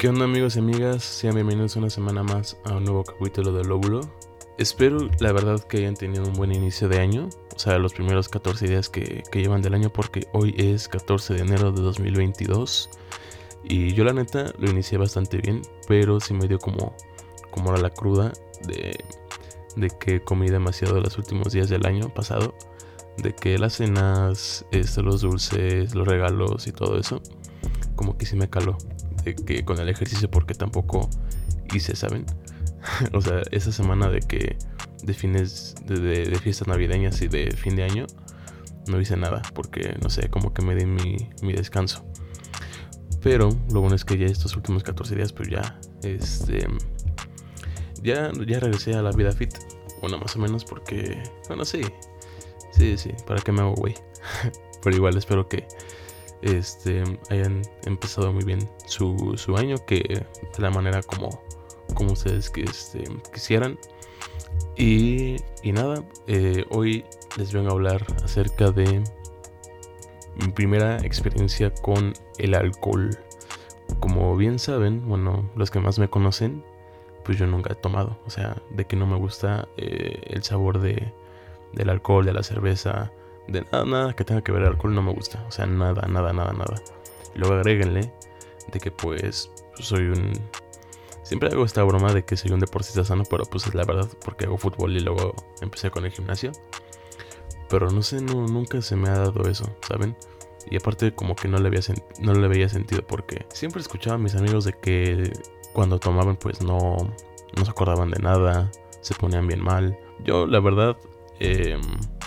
¿Qué onda amigos y amigas? Sean bienvenidos una semana más a un nuevo capítulo de Lóbulo. Espero la verdad que hayan tenido un buen inicio de año, o sea, los primeros 14 días que, llevan del año porque hoy es 14 de enero de 2022 y yo la neta lo inicié bastante bien, pero sí me dio como, como la cruda de, de que comí demasiado los últimos días del año pasado, de que las cenas, este, los dulces, los regalos y todo eso, como que sí me caló de que con el ejercicio porque tampoco hice, ¿saben? o sea, esa semana de que de fines de, fiestas navideñas y de fin de año no hice nada porque no sé, como que me di mi, mi descanso. Pero lo bueno es que ya estos últimos 14 días pues ya este ya ya regresé a la vida fit. Bueno, más o menos porque bueno, sí. Sí, sí, para que me hago güey. Pero igual espero que este, hayan empezado muy bien su, año, que de la manera como, como ustedes que, este, quisieran. Y, nada, eh, hoy les vengo a hablar acerca de mi primera experiencia con el alcohol. Como bien saben, bueno, los que más me conocen, pues yo nunca he tomado. O sea, de que no me gusta eh, el sabor de, del alcohol, de la cerveza, de nada, nada que tenga que ver alcohol no me gusta. O sea, nada, nada, nada, nada. luego agréguenle de que pues soy un... Siempre hago esta broma de que soy un deportista sano, pero pues es la verdad porque hago fútbol y luego empecé con el gimnasio. Pero no sé, no, nunca se me ha dado eso, ¿saben? Y aparte como que no le, había no le veía sentido porque siempre escuchaba a mis amigos de que cuando tomaban pues no, no se acordaban de nada, se ponían bien mal. Yo la verdad eh,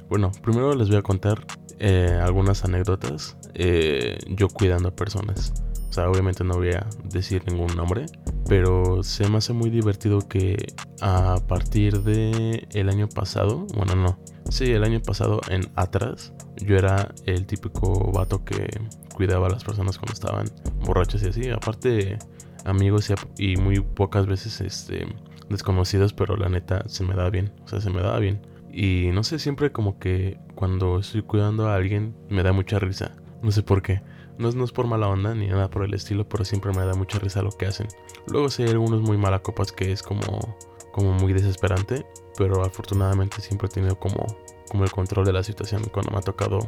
bueno, primero les voy a contar eh, algunas anécdotas. Eh, yo cuidando a personas. O sea, obviamente no voy a decir ningún nombre. Pero se me hace muy divertido que a partir de el año pasado, bueno no, sí, el año pasado en atrás, yo era el típico vato que cuidaba a las personas cuando estaban borrachos y así. Aparte, amigos y, y muy pocas veces este, desconocidos, pero la neta se me da bien. O sea, se me daba bien. Y no sé, siempre como que cuando estoy cuidando a alguien me da mucha risa. No sé por qué. No es, no es por mala onda ni nada por el estilo, pero siempre me da mucha risa lo que hacen. Luego sí hay algunos muy malacopas que es como, como muy desesperante, pero afortunadamente siempre he tenido como, como el control de la situación cuando me ha tocado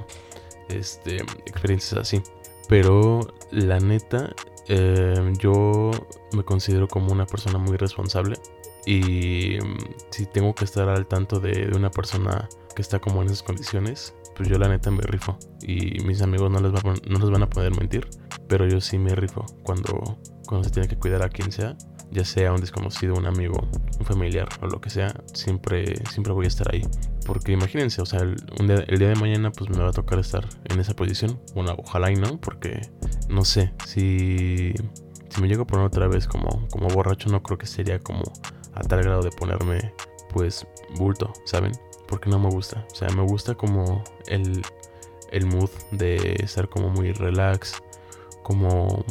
este, experiencias así. Pero la neta, eh, yo me considero como una persona muy responsable y mm, si tengo que estar al tanto de, una persona que está como en esas condiciones, pues yo la neta me rifo. Y mis amigos no les, no les van a poder mentir, pero yo sí me rifo cuando, cuando se tiene que cuidar a quien sea, ya sea un desconocido, un amigo, un familiar o lo que sea, siempre, siempre voy a estar ahí. Porque imagínense, o sea, el, el día de mañana pues me va a tocar estar en esa posición. Bueno, ojalá y no, porque no sé, si, si me llego a poner otra vez como, como borracho, no creo que sería como a tal grado de ponerme pues bulto, ¿saben? Porque no me gusta. O sea, me gusta como el, el mood de estar como muy relax, como,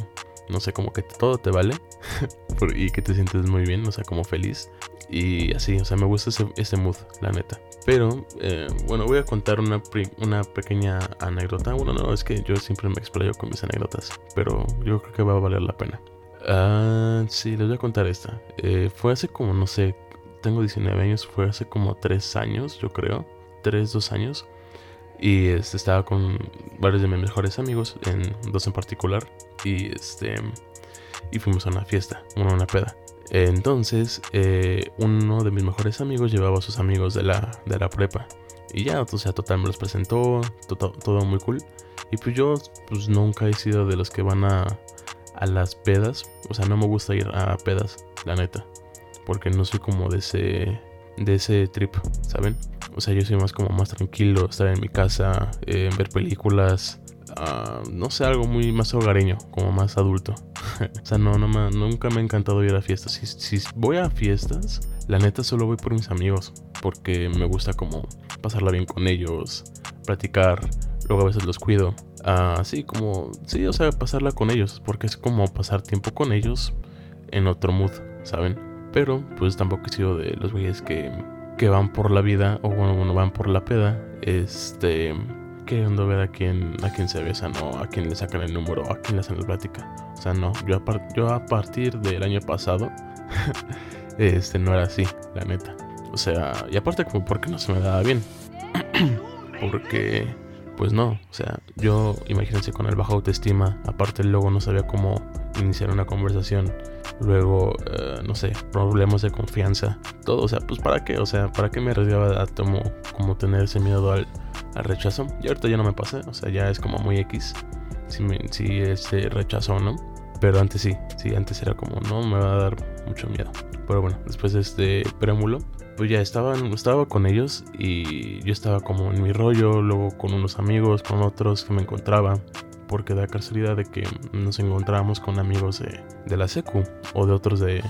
no sé, como que todo te vale y que te sientes muy bien, o sea, como feliz. Y así, o sea, me gusta ese, ese mood, la neta. Pero, eh, bueno, voy a contar una, una pequeña anécdota. Bueno, no, es que yo siempre me explayo con mis anécdotas, pero yo creo que va a valer la pena. Ah, sí, les voy a contar esta. Eh, fue hace como, no sé, tengo 19 años, fue hace como 3 años, yo creo. 3, 2 años. Y este, estaba con varios de mis mejores amigos, en dos en particular. Y este. Y fuimos a una fiesta, una, una peda. Entonces, eh, uno de mis mejores amigos llevaba a sus amigos de la, de la prepa. Y ya, o sea, total me los presentó, todo, todo muy cool. Y pues yo, pues nunca he sido de los que van a a las pedas. O sea, no me gusta ir a pedas, la neta. Porque no soy como de ese, de ese trip, ¿saben? O sea, yo soy más como más tranquilo, estar en mi casa, eh, ver películas. Ah, no sé, algo muy más hogareño, como más adulto. o sea, no, no nunca me ha encantado ir a fiestas. Si, si voy a fiestas, la neta solo voy por mis amigos. Porque me gusta como pasarla bien con ellos, platicar. Luego a veces los cuido así como, sí, o sea, pasarla con ellos, porque es como pasar tiempo con ellos en otro mood, ¿saben? Pero pues tampoco he sido de los güeyes que, que van por la vida, o bueno, bueno, van por la peda, este, queriendo ver a quién, a quién se besan o a quién le sacan el número a quién le hacen la plática. O sea, no, yo a, yo a partir del año pasado, este no era así, la neta. O sea, y aparte como porque no se me daba bien. porque, pues no, o sea, yo imagínense con el bajo autoestima, aparte luego no sabía cómo iniciar una conversación luego, eh, no sé, problemas de confianza, todo, o sea, pues para qué, o sea, para qué me arriesgaba a como, como tener ese miedo al, al rechazo. Y ahorita ya no me pasa, o sea, ya es como muy X si, si ese rechazo o no. Pero antes sí, sí, antes era como, no, me va a dar mucho miedo. Pero bueno, después de este preámbulo, pues ya estaban, estaba con ellos y yo estaba como en mi rollo, luego con unos amigos, con otros que me encontraba porque da casualidad de que nos encontrábamos con amigos de, la secu o de otros de,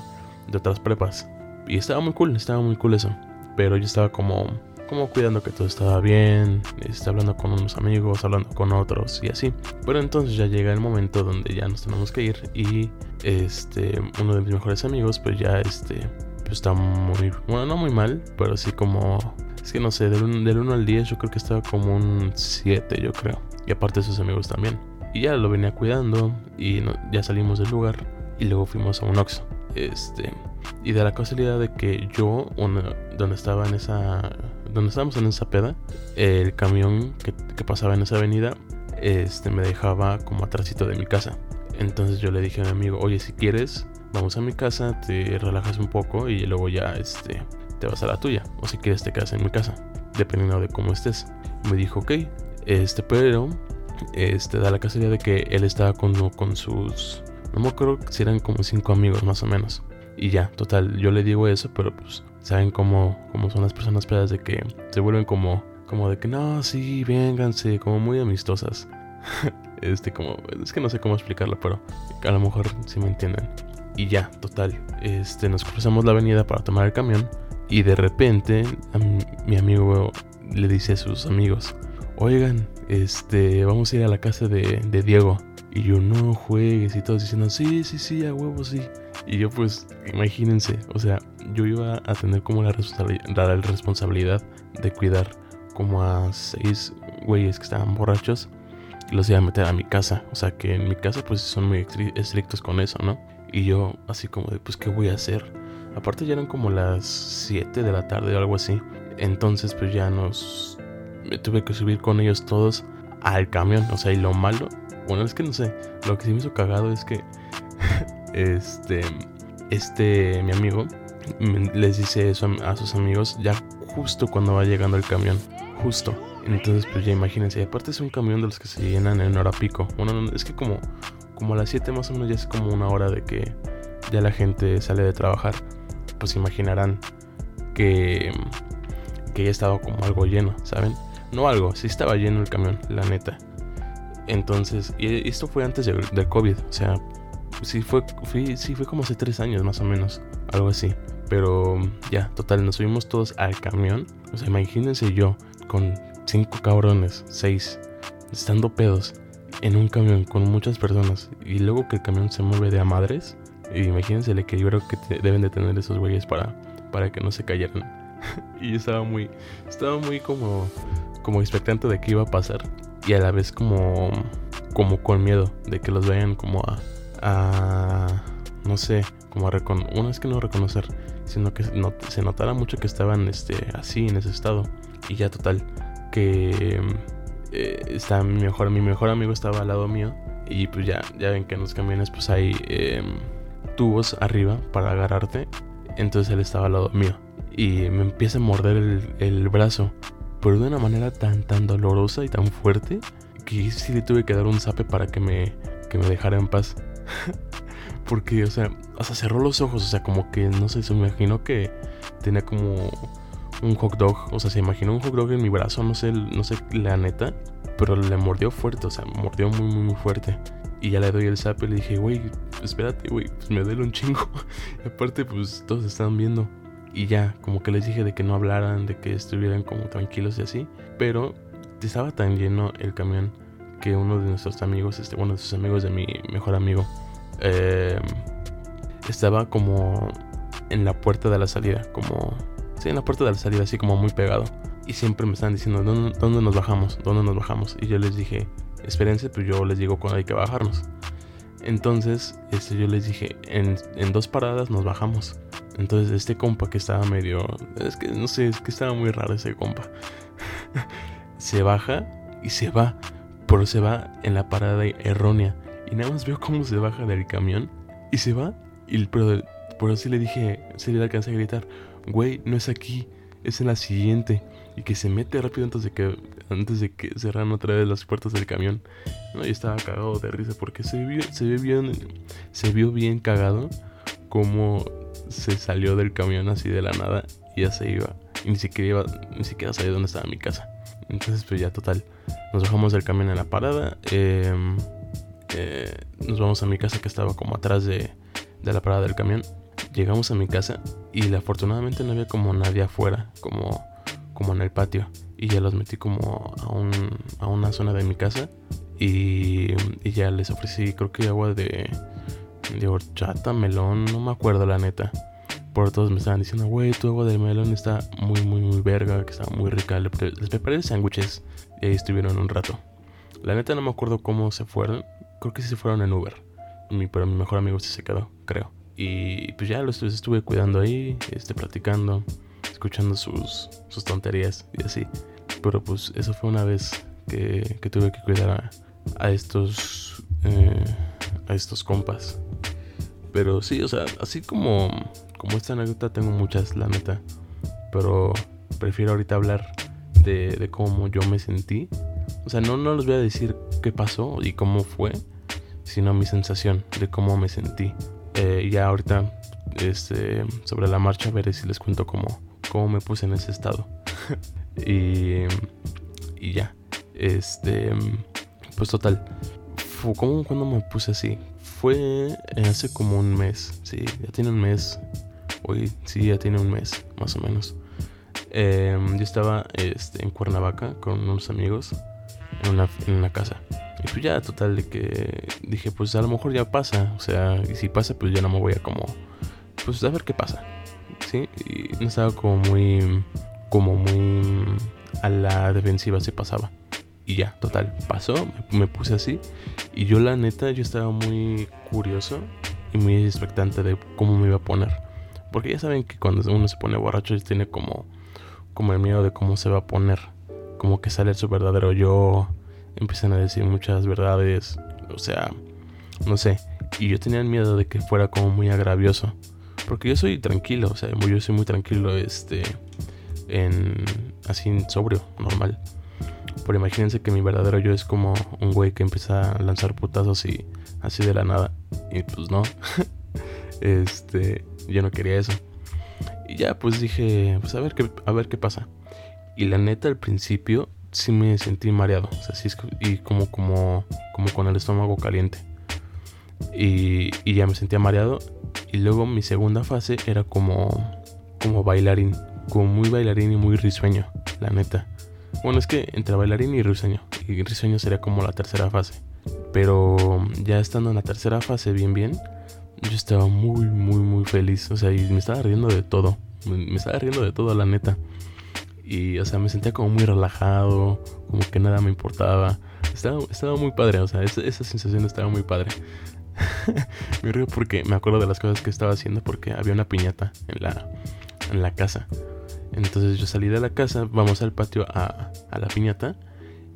de, otras prepas. Y estaba muy cool, estaba muy cool eso. Pero yo estaba como, como cuidando que todo estaba bien, estaba hablando con unos amigos, hablando con otros y así. Pero entonces ya llega el momento donde ya nos tenemos que ir y este, uno de mis mejores amigos pues ya este, pues está muy, bueno, no muy mal, pero sí como, es que no sé, del 1 al 10 yo creo que estaba como un 7 yo creo. Y aparte sus amigos también. Y ya lo venía cuidando y ya salimos del lugar y luego fuimos a un Oxxo. Este, y de la casualidad de que yo, donde estaba en esa, donde estábamos en esa peda, el camión que, pasaba en esa avenida, este, me dejaba como atrásito de mi casa. Entonces yo le dije a mi amigo, oye, si quieres, vamos a mi casa, te relajas un poco y luego ya, este, te vas a la tuya. O si quieres te quedas en mi casa, dependiendo de cómo estés. Me dijo, ok, este, pero este, da la casualidad de que él estaba con, con sus. No me acuerdo si eran como cinco amigos más o menos. Y ya, total, yo le digo eso, pero pues saben cómo, cómo son las personas pedas de que se vuelven como, como de que no, sí, vénganse, como muy amistosas. este, como, es que no sé cómo explicarlo, pero a lo mejor sí me entienden. Y ya, total, este, nos cruzamos la avenida para tomar el camión. Y de repente, mi amigo le dice a sus amigos, oigan, este, vamos a ir a la casa de, Diego. Y yo, no juegues y todos diciendo, sí, sí, sí, a huevo, sí. Y yo pues, imagínense, o sea, yo iba a tener como la, la responsabilidad de cuidar como a seis güeyes que estaban borrachos y los iba a meter a mi casa. O sea que en mi casa pues son muy estrictos con eso, ¿no? Y yo así como de, pues, ¿qué voy a hacer? Aparte ya eran como las 7 de la tarde o algo así. Entonces pues ya nos, me tuve que subir con ellos todos al camión. O sea, y lo malo, bueno, es que no sé, lo que sí me hizo cagado es que este, este, mi amigo les dice eso a sus amigos ya justo cuando va llegando el camión, justo. Entonces, pues ya imagínense, y aparte es un camión de los que se llenan en hora pico. Bueno, es que como, como a las 7 más o menos ya es como una hora de que ya la gente sale de trabajar. Pues imaginarán que, que ya estaba como algo lleno, ¿saben? No algo, sí estaba lleno el camión, la neta. Entonces, y esto fue antes del, COVID, o sea, sí fue, sí fue como hace tres años más o menos, algo así. Pero ya, total, nos subimos todos al camión. O sea, imagínense yo con cinco cabrones, seis, estando pedos en un camión con muchas personas y luego que el camión se mueve de a madres. imagínense el equilibrio que deben de tener esos güeyes para, para que no se cayeran. y estaba muy, estaba muy como como expectante de qué iba a pasar y a la vez como como con miedo de que los vean como a, no sé, como a reconocer, uno es que no reconocer, sino que se notara mucho que estaban este así en ese estado. Y ya total que eh, está mi mejor mi mejor amigo estaba al lado mío y pues ya ya ven que en los camiones pues hay em, tubos arriba para agarrarte. Entonces él estaba al lado mío y me empieza a morder el brazo pero de una manera tan, tan dolorosa y tan fuerte que sí le tuve que dar un zape para que me, que me dejara en paz. Porque, o sea, hasta cerró los ojos, o sea, como que, no sé, se me imaginó que tenía como un hot dog, o sea, se imaginó un hot dog en mi brazo, no sé, no sé la neta, pero le mordió fuerte, o sea, mordió muy, muy, muy fuerte. Y ya le doy el zape y le dije, güey, espérate, güey, pues me duele un chingo. y aparte, pues todos estaban viendo. Y ya, como que les dije de que no hablaran, de que estuvieran como tranquilos y así. Pero estaba tan lleno el camión que uno de nuestros amigos, este, uno de sus amigos de mi mejor amigo, em, estaba como en la puerta de la salida, como... Sí, en la puerta de la salida, así como muy pegado. Y siempre me estaban diciendo, ¿dónde, ¿dónde, nos bajamos? ¿Dónde nos bajamos? Y yo les dije, espérense, pues yo les digo cuando hay que bajarnos. Entonces, este, yo les dije, en, en dos paradas nos bajamos. Entonces, este compa que estaba medio. Es que no sé, es que estaba muy raro ese compa. se baja y se va. Pero se va en la parada errónea. Y nada más veo cómo se baja del camión y se va. Y pero, por así le dije, se le alcancé a gritar, güey, no es aquí, es en la siguiente. Y que se mete rápido antes de que antes de que cerraran otra vez las puertas del camión. No, y estaba cagado de risa porque se vio, se vio bien, se vio bien cagado como se salió del camión así de la nada y ya se iba. Y ni siquiera iba, ni siquiera sabía dónde estaba mi casa. Entonces, pues ya total. Nos bajamos del camión en la parada. Em, eh, nos vamos a mi casa que estaba como atrás de, de la parada del camión. Llegamos a mi casa y afortunadamente no había como nadie afuera, como, como en el patio. Y ya los metí como a, un, a una zona de mi casa. Y, y ya les ofrecí, creo que agua de, de horchata, melón, no me acuerdo la neta. Por todos me estaban diciendo, güey, tu agua de melón está muy, muy, muy verga, que está muy rica. Les preparé sándwiches y ahí estuvieron un rato. La neta no me acuerdo cómo se fueron. Creo que sí se fueron en Uber. pero mi mejor amigo sí se quedó, creo. Y pues ya los estuve cuidando ahí, este, platicando, escuchando sus, sus tonterías y así. Pero pues eso fue una vez que, que tuve que cuidar a, a estos eh, a estos compas. Pero sí, o sea, así como, como esta anécdota tengo muchas, la neta. Pero prefiero ahorita hablar de, cómo yo me sentí. O sea, no, no les voy a decir qué pasó y cómo fue, sino mi sensación de cómo me sentí. Eh, ya ahorita, este, sobre la marcha, veré si les cuento cómo, cómo me puse en ese estado. y, y ya, este, pues total. ¿Cómo cuando me puse así? Fue hace como un mes, sí, ya tiene un mes. Hoy sí, ya tiene un mes, más o menos. Em, yo estaba este, en Cuernavaca con unos amigos en una, en una casa. Y pues ya, total, de que dije, pues a lo mejor ya pasa. O sea, y si pasa, pues ya no me voy a como, pues a ver qué pasa. ¿Sí? Y no estaba como muy, como muy a la defensiva se pasaba. Y ya, total, pasó, me, puse así. Y yo la neta, yo estaba muy curioso y muy expectante de cómo me iba a poner. Porque ya saben que cuando uno se pone borracho tiene como, como el miedo de cómo se va a poner. Como que sale su verdadero yo. Empiezan a decir muchas verdades. O sea, no sé. Y yo tenía el miedo de que fuera como muy agravioso. Porque yo soy tranquilo, o sea, yo soy muy tranquilo, este, en, así sobrio, normal. Pero imagínense que mi verdadero yo es como un güey que empieza a lanzar putazos y así de la nada. Y pues no. este, yo no quería eso. Y ya pues dije, pues a ver qué, a ver qué pasa. Y la neta al principio sí me sentí mareado. Sí, y como, como, como con el estómago caliente. Y, y ya me sentía mareado. Y luego mi segunda fase era como, como bailarín. Como muy bailarín y muy risueño, la neta. Bueno, es que entre bailarín y risueño. Y risueño sería como la tercera fase. Pero ya estando en la tercera fase bien bien, yo estaba muy, muy, muy feliz. O sea, y me estaba riendo de todo. Me, estaba riendo de todo, la neta. Y, o sea, me sentía como muy relajado, como que nada me importaba. Estaba, estaba muy padre, o sea, esa, esa sensación estaba muy padre. me río porque me acuerdo de las cosas que estaba haciendo porque había una piñata en la, en la casa. Entonces yo salí de la casa, vamos al patio a, la piñata.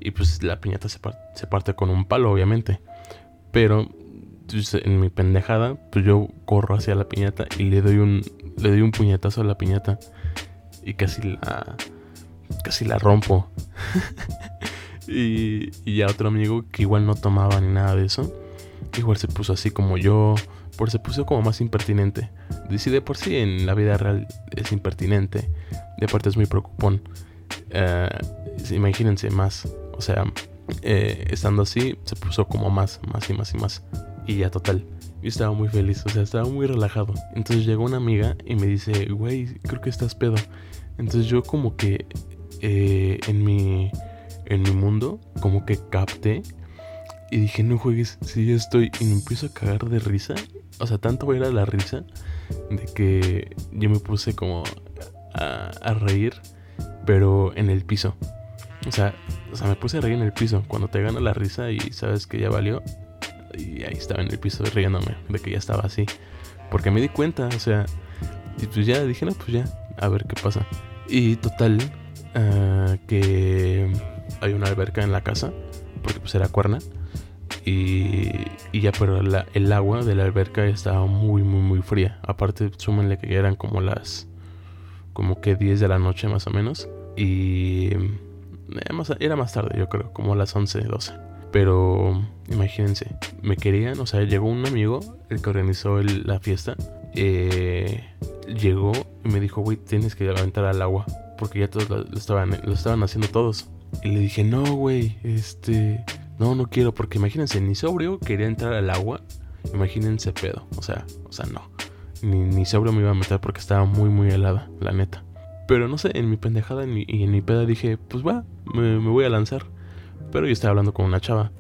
Y pues la piñata se, parte con un palo, obviamente. Pero pues, en mi pendejada, pues yo corro hacia la piñata y le doy un, le doy un puñetazo a la piñata. Y casi la, casi la rompo. y, y otro amigo que igual no tomaba ni nada de eso. Igual se puso así como yo. Por se puso como más impertinente. Si de por sí en la vida real es impertinente de parte es muy preocupón. Eh, imagínense más, o sea, eh, estando así, se puso como más, más y más y más. Y ya total. Yo estaba muy feliz, o sea, estaba muy relajado. Entonces llegó una amiga y me dice, güey, creo que estás pedo. Entonces yo como que eh, en, mi, en mi mundo, como que capté y dije, no juegues, si ya estoy. Y me empiezo a cagar de risa. O sea, tanto era la risa de que yo me puse como a, reír, pero en el piso. O sea, o sea, me puse a reír en el piso. Cuando te gana la risa y sabes que ya valió. Y ahí estaba en el piso riéndome de que ya estaba así. Porque me di cuenta, o sea. Y pues ya dije, no, pues ya, a ver qué pasa. Y total, uh, que hay una alberca en la casa. Porque pues era cuerna. Y, y ya, pero la, el agua de la alberca estaba muy, muy, muy fría. Aparte, súmenle que ya eran como las. Como que 10 de la noche más o menos. Y era más tarde, yo creo, como las 11, 12. Pero imagínense, me querían, o sea, llegó un amigo, el que organizó la fiesta, eh, llegó y me dijo, güey, tienes que aventar al agua, porque ya todos lo, estaban, lo estaban haciendo todos. Y le dije, no, güey, este, no, no quiero, porque imagínense, ni sobrio quería entrar al agua, imagínense pedo, o sea, o sea, no, ni, ni me iba a meter porque estaba muy, muy helada, la neta. Pero no sé, en mi pendejada y en mi peda dije, pues va, me, voy a lanzar. Pero yo estaba hablando con una chava.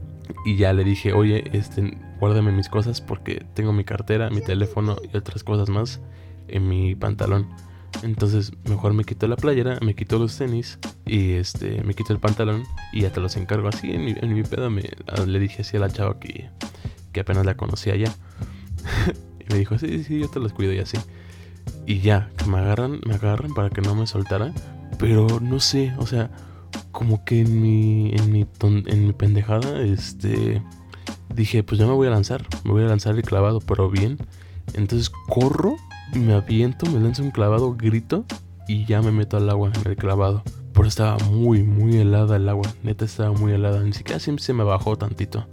Y ya le dije, oye, este, guárdame mis cosas porque tengo mi cartera, mi teléfono y otras cosas más en mi pantalón. Entonces mejor me quito la playera, me quito los tenis y este me quito el pantalón y ya te los encargo así. En mi, en mi pedo me, le dije así a la chava que, que apenas la conocía ya. me dijo, sí, sí, yo te los cuido y así. Y ya, que me agarran, me agarran para que no me soltara. Pero no sé, o sea, como que en mi, en mi, en mi pendejada, este, dije, pues ya me voy a lanzar, me voy a lanzar el clavado, pero bien. Entonces corro, me aviento, me lanzo un clavado, grito y ya me meto al agua en el clavado. Pero estaba muy, muy helada el agua, neta estaba muy helada, ni siquiera siempre se me bajó tantito.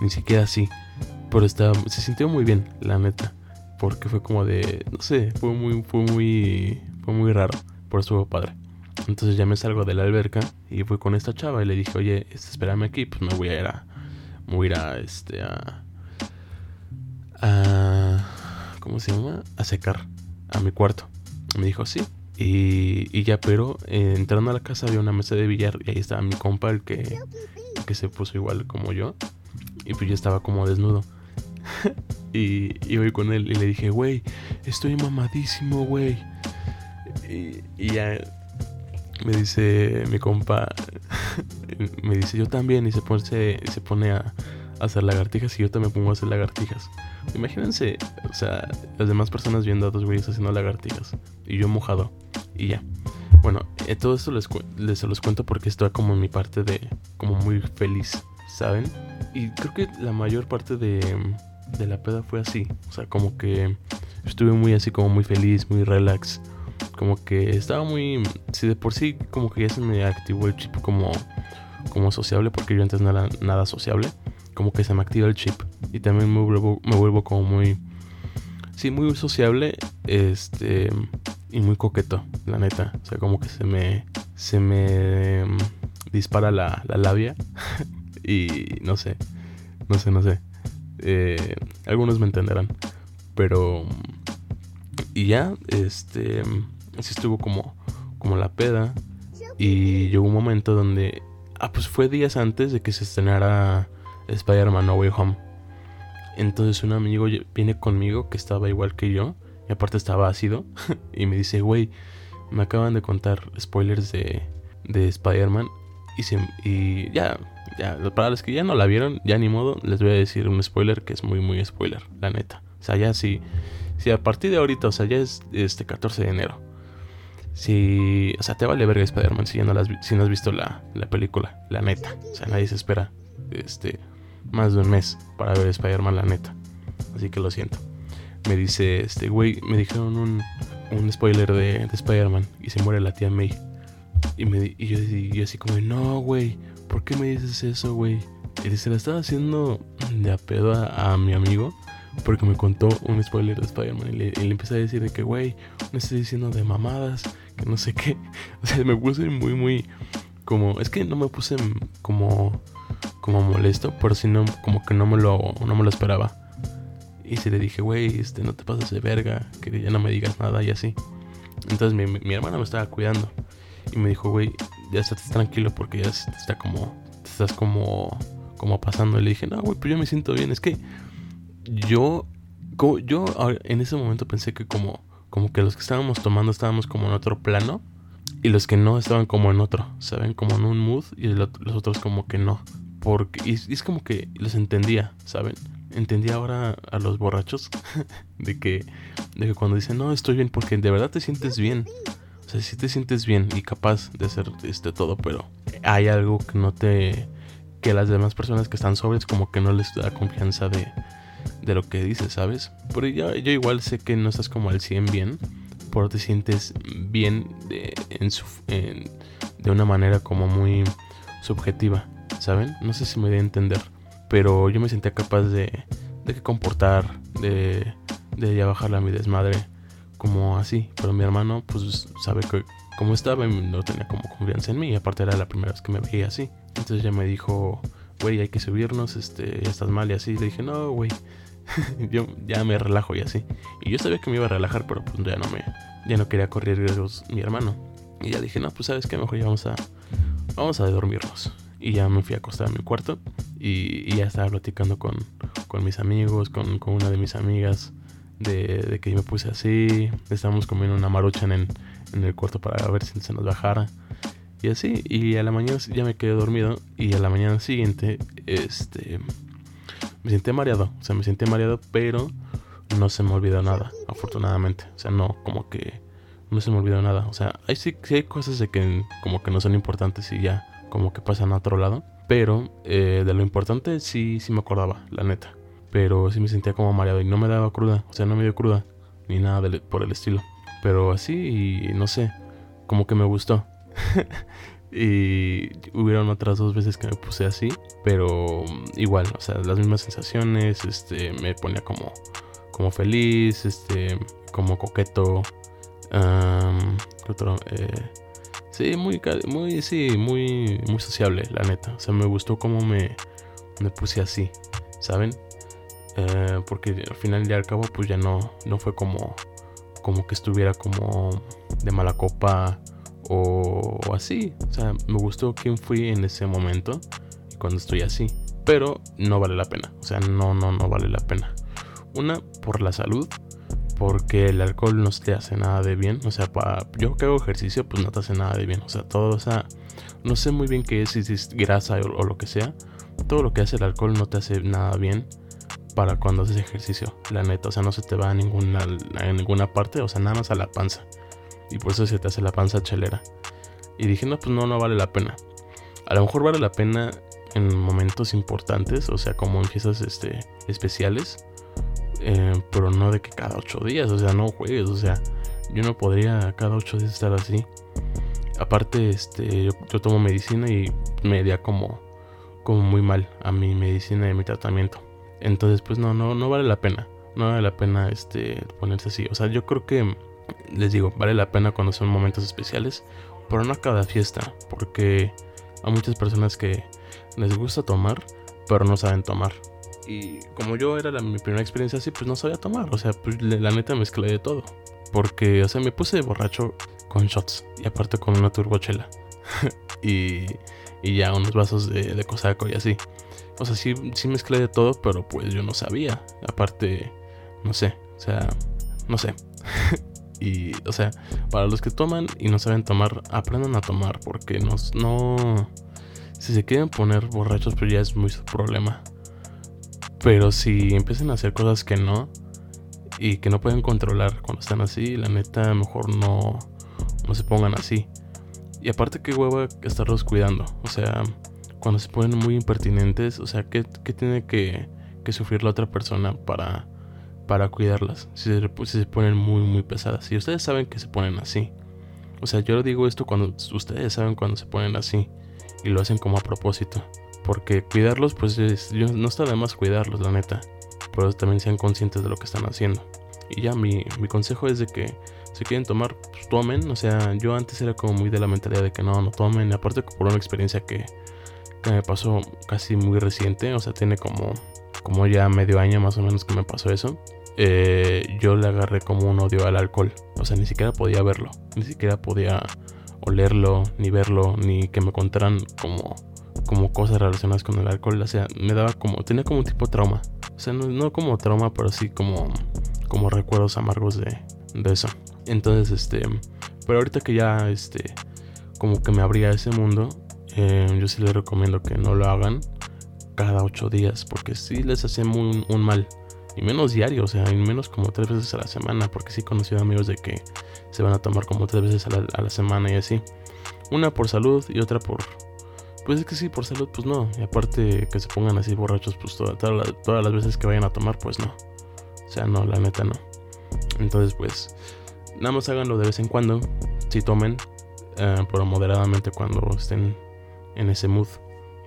Ni siquiera así. Pero estaba, se sintió muy bien, la neta porque fue como de, no sé, fue muy, fue muy, fue muy raro, por eso fue padre. Entonces ya me salgo de la alberca y fui con esta chava y le dije, oye, este, espérame aquí, pues me voy a ir a, me voy a ir a, este, a, ¿cómo se llama? A secar a mi cuarto. me dijo, sí. Y, y ya, pero eh, entrando a la casa había una mesa de billar y ahí estaba mi compa, el que, que se puso igual como yo. Y pues yo estaba como desnudo. y, y voy con él y le dije, güey, estoy mamadísimo, güey. Y, ya me dice mi compa, me dice yo también y se pone, se, pone a, hacer lagartijas y yo también pongo a hacer lagartijas. Imagínense, o sea, las demás personas viendo a dos güeyes haciendo lagartijas y yo mojado y ya. Bueno, eh, todo esto les, les se los cuento porque estoy como en mi parte de como muy feliz, ¿saben? Y creo que la mayor parte de de la peda fue así. O sea, como que estuve muy así, como muy feliz, muy relax. Como que estaba muy. Si de por sí, como que ya se me activó el chip como, como sociable, porque yo antes no era nada sociable. Como que se me activa el chip. Y también me vuelvo, me vuelvo como muy. Sí, muy sociable. Este. Y muy coqueto, la neta. O sea, como que se me. Se me. Mm, dispara la, la labia. y no sé. No sé, no sé. Eh, algunos me entenderán. Pero. Y ya, este. Así estuvo como, como la peda. Y llegó un momento donde. Ah, pues fue días antes de que se estrenara Spider-Man No Way Home. Entonces un amigo viene conmigo que estaba igual que yo. Y aparte estaba ácido. y me dice, güey, me acaban de contar spoilers de, de Spider-Man. Y, y ya, ya, para los que ya no la vieron, ya ni modo, les voy a decir un spoiler que es muy, muy spoiler, la neta. O sea, ya si, si a partir de ahorita, o sea, ya es este 14 de enero. Si, o sea, te vale verga Spider-Man si, no, si no has visto la, la, película, la neta. O sea, nadie se espera este, más de un mes para ver Spider-Man, la neta. Así que lo siento. Me dice, este, güey, me dijeron un, un spoiler de, de Spider-Man y se muere la tía May. Y, me, y yo, y yo así como, no, güey, ¿por qué me dices eso, güey? Y se la estaba haciendo de a pedo a, mi amigo porque me contó un spoiler de Spider-Man y le, empecé a decir de que, güey, me estoy diciendo de mamadas, que no sé qué. O sea, me puse muy, muy como, es que no me puse como, como molesto, pero si no, como que no me lo, no me lo esperaba. Y se le dije, güey, este, no te pases de verga, que ya no me digas nada y así. Entonces mi, mi hermana me estaba cuidando y me dijo, güey, ya estás tranquilo porque ya está como, te estás como, como pasando. Y le dije, no, güey, pero yo me siento bien. Es que yo, yo en ese momento pensé que como, como que los que estábamos tomando estábamos como en otro plano. Y los que no estaban como en otro, ¿saben? Como en un mood y los otros como que no. Porque, y, es como que los entendía, ¿saben? Entendía ahora a los borrachos de que, de que cuando dicen, no, estoy bien, porque de verdad te sientes bien. O sea, si te sientes bien y capaz de hacer este todo, pero hay algo que no te... que las demás personas que están sobres como que no les da confianza de, de lo que dices, ¿sabes? Pero yo, yo igual sé que no estás como al 100 bien pero te sientes bien de, en su, de una manera como muy subjetiva, ¿saben? No sé si me voy a entender, pero yo me sentía capaz de, de comportar, de, de ya bajarle a mi desmadre, como así. Pero mi hermano, pues sabe que como estaba, no tenía como confianza en mí, y aparte era la primera vez que me veía así. Entonces ya me dijo, güey, hay que subirnos, este, ya estás mal y así. Le dije, no, güey, yo ya me relajo y así. Y yo sabía que me iba a relajar, pero pues ya no me, ya no quería correr riesgos mi hermano. Y ya dije, no, pues sabes que mejor ya vamos a, vamos a dormirnos. Y ya me fui a acostar a mi cuarto y, ya estaba platicando con, con mis amigos, con, con, una de mis amigas, de, que yo me puse así. Estábamos comiendo una marucha en, en el cuarto para ver si se nos bajara. Y así, y a la mañana ya me quedé dormido y a la mañana siguiente, este, me sentí mareado, o sea, me sentí mareado, pero no se me olvidó nada, afortunadamente. O sea, no, como que no se me olvidó nada. O sea, hay, sí, hay cosas de que como que no son importantes y ya como que pasan a otro lado. Pero eh, de lo importante sí, sí me acordaba, la neta. Pero sí me sentía como mareado y no me daba cruda. O sea, no me dio cruda ni nada por el estilo. Pero así, y no sé, como que me gustó. Y hubieron otras dos veces que me puse así, pero igual, o sea, las mismas sensaciones, este, me ponía como, como feliz, este, como coqueto, um, otro? Eh, sí, muy, muy, sí, muy, muy sociable, la neta. O sea, me gustó cómo me, me puse así, ¿saben? Eh, porque al final y al cabo, pues ya no, no fue como, como que estuviera como de mala copa o, así. O sea, me gustó quién fui en ese momento y cuando estoy así. Pero no vale la pena. O sea, no, no, no vale la pena. Una, por la salud. Porque el alcohol no te hace nada de bien. O sea, para, yo que hago ejercicio, pues no te hace nada de bien. O sea, todo, o sea, no sé muy bien qué es, si es grasa o, lo que sea. Todo lo que hace el alcohol no te hace nada bien para cuando haces ejercicio. La neta, o sea, no se te va a ninguna, a ninguna parte. O sea, nada más a la panza y por eso se te hace la panza chelera. Y dije, no, pues no, no vale la pena. A lo mejor vale la pena en momentos importantes, o sea, como en fiestas este, especiales, eh, pero no de que cada ocho días, o sea, no juegues, o sea, yo no podría cada ocho días estar así. Aparte, este, yo, yo tomo medicina y me da como, como muy mal a mi medicina y mi tratamiento. Entonces, pues no, no, no vale la pena. No vale la pena este, ponerse así. O sea, yo creo que les digo, vale la pena cuando son momentos especiales, pero no a cada fiesta, porque hay muchas personas que les gusta tomar, pero no saben tomar. Y como yo era mi primera experiencia así, pues no sabía tomar, o sea, pues la neta mezclé de todo. Porque, o sea, me puse borracho con shots y aparte con una turbochela. y, y ya unos vasos de, de cosaco y así. O sea, sí, sí mezclé de todo, pero pues yo no sabía. Aparte, no sé, o sea, no sé. Y, o sea, para los que toman y no saben tomar, aprendan a tomar porque no, no... Si se quieren poner borrachos, pues ya es muy su problema. Pero si empiezan a hacer cosas que no y que no pueden controlar cuando están así, la neta, mejor no, no se pongan así. Y aparte, que hueva estarlos cuidando. O sea, cuando se ponen muy impertinentes, o sea, ¿qué, qué tiene que, que sufrir la otra persona para para cuidarlas si se, ponen muy muy pesadas. Y ustedes saben que se ponen así. O sea, yo digo esto cuando ustedes saben cuando se ponen así y lo hacen como a propósito. Porque cuidarlos, pues no está de más cuidarlos, la neta. Pero también sean conscientes de lo que están haciendo. Y ya mi, mi consejo es de que si quieren tomar, pues tomen. O sea, yo antes era como muy de la mentalidad de que no, no tomen. Aparte por una experiencia que, que me pasó casi muy reciente. O sea, tiene como, como ya medio año más o menos que me pasó eso. Eh, yo le agarré como un odio al alcohol. O sea, ni siquiera podía verlo, ni siquiera podía olerlo, ni verlo, ni que me contaran como, como cosas relacionadas con el alcohol. O sea, me daba como, tenía como un tipo de trauma. O sea, no, como trauma, pero sí como, como recuerdos amargos de, de eso. Entonces, este, Pero ahorita que ya, este, como que me abría ese mundo, eh, yo sí les recomiendo que no lo hagan cada ocho días, porque sí les hace muy, un mal. Y menos diario, o sea, y menos como tres veces a la semana, porque sí he conocido amigos de que se van a tomar como tres veces a la, semana y así. Una por salud y otra por... Pues es que sí, por salud, pues no. Y aparte que se pongan así borrachos, pues todas las veces que vayan a tomar, pues no. O sea, no, la neta no. Entonces, pues, nada más háganlo de vez en cuando. Si tomen, eh, pero moderadamente cuando estén en ese mood.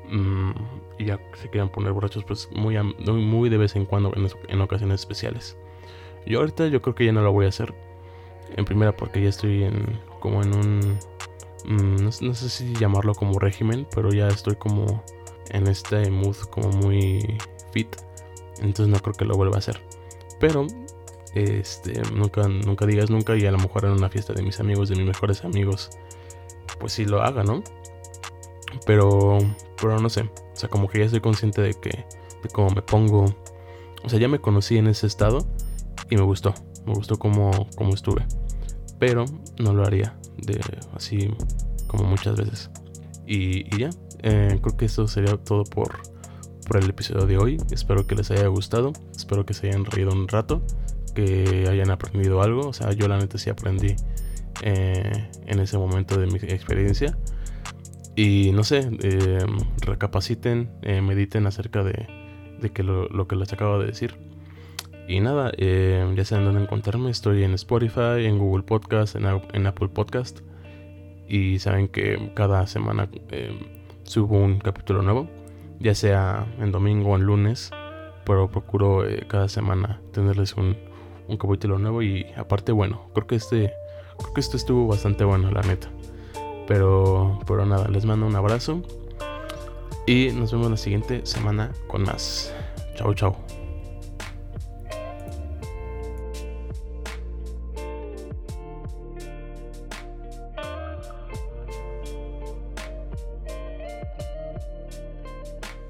Mm, y ya se quieran poner borrachos, pues muy, muy de vez en cuando, en, ocasiones especiales. Yo ahorita yo creo que ya no lo voy a hacer. En primera porque ya estoy en como en un... Mm, no, sé si llamarlo como régimen, pero ya estoy como en este mood como muy fit. Entonces no creo que lo vuelva a hacer. Pero este, nunca, nunca digas nunca y a lo mejor en una fiesta de mis amigos, de mis mejores amigos, pues sí lo haga, ¿no? Pero, pero no sé, o sea, como que ya estoy consciente de que, de cómo me pongo, o sea, ya me conocí en ese estado y me gustó, me gustó cómo, cómo estuve, pero no lo haría de así como muchas veces. Y, ya, eh, creo que eso sería todo por, por el episodio de hoy. Espero que les haya gustado, espero que se hayan reído un rato, que hayan aprendido algo. O sea, yo la neta sí aprendí eh, en ese momento de mi experiencia. Y no sé, eh, recapaciten, eh, mediten acerca de, que lo, que les acabo de decir. Y nada, eh, ya saben dónde encontrarme. Estoy en Spotify, en Google Podcast, en, Apple Podcast. Y saben que cada semana subo un capítulo nuevo, ya sea en domingo o en lunes. Pero procuro cada semana tenerles un, un capítulo nuevo. Y aparte, bueno, creo que este, creo que este estuvo bastante bueno, la neta. Pero, pero nada, les mando un abrazo. Y nos vemos la siguiente semana con más. Chao, chao.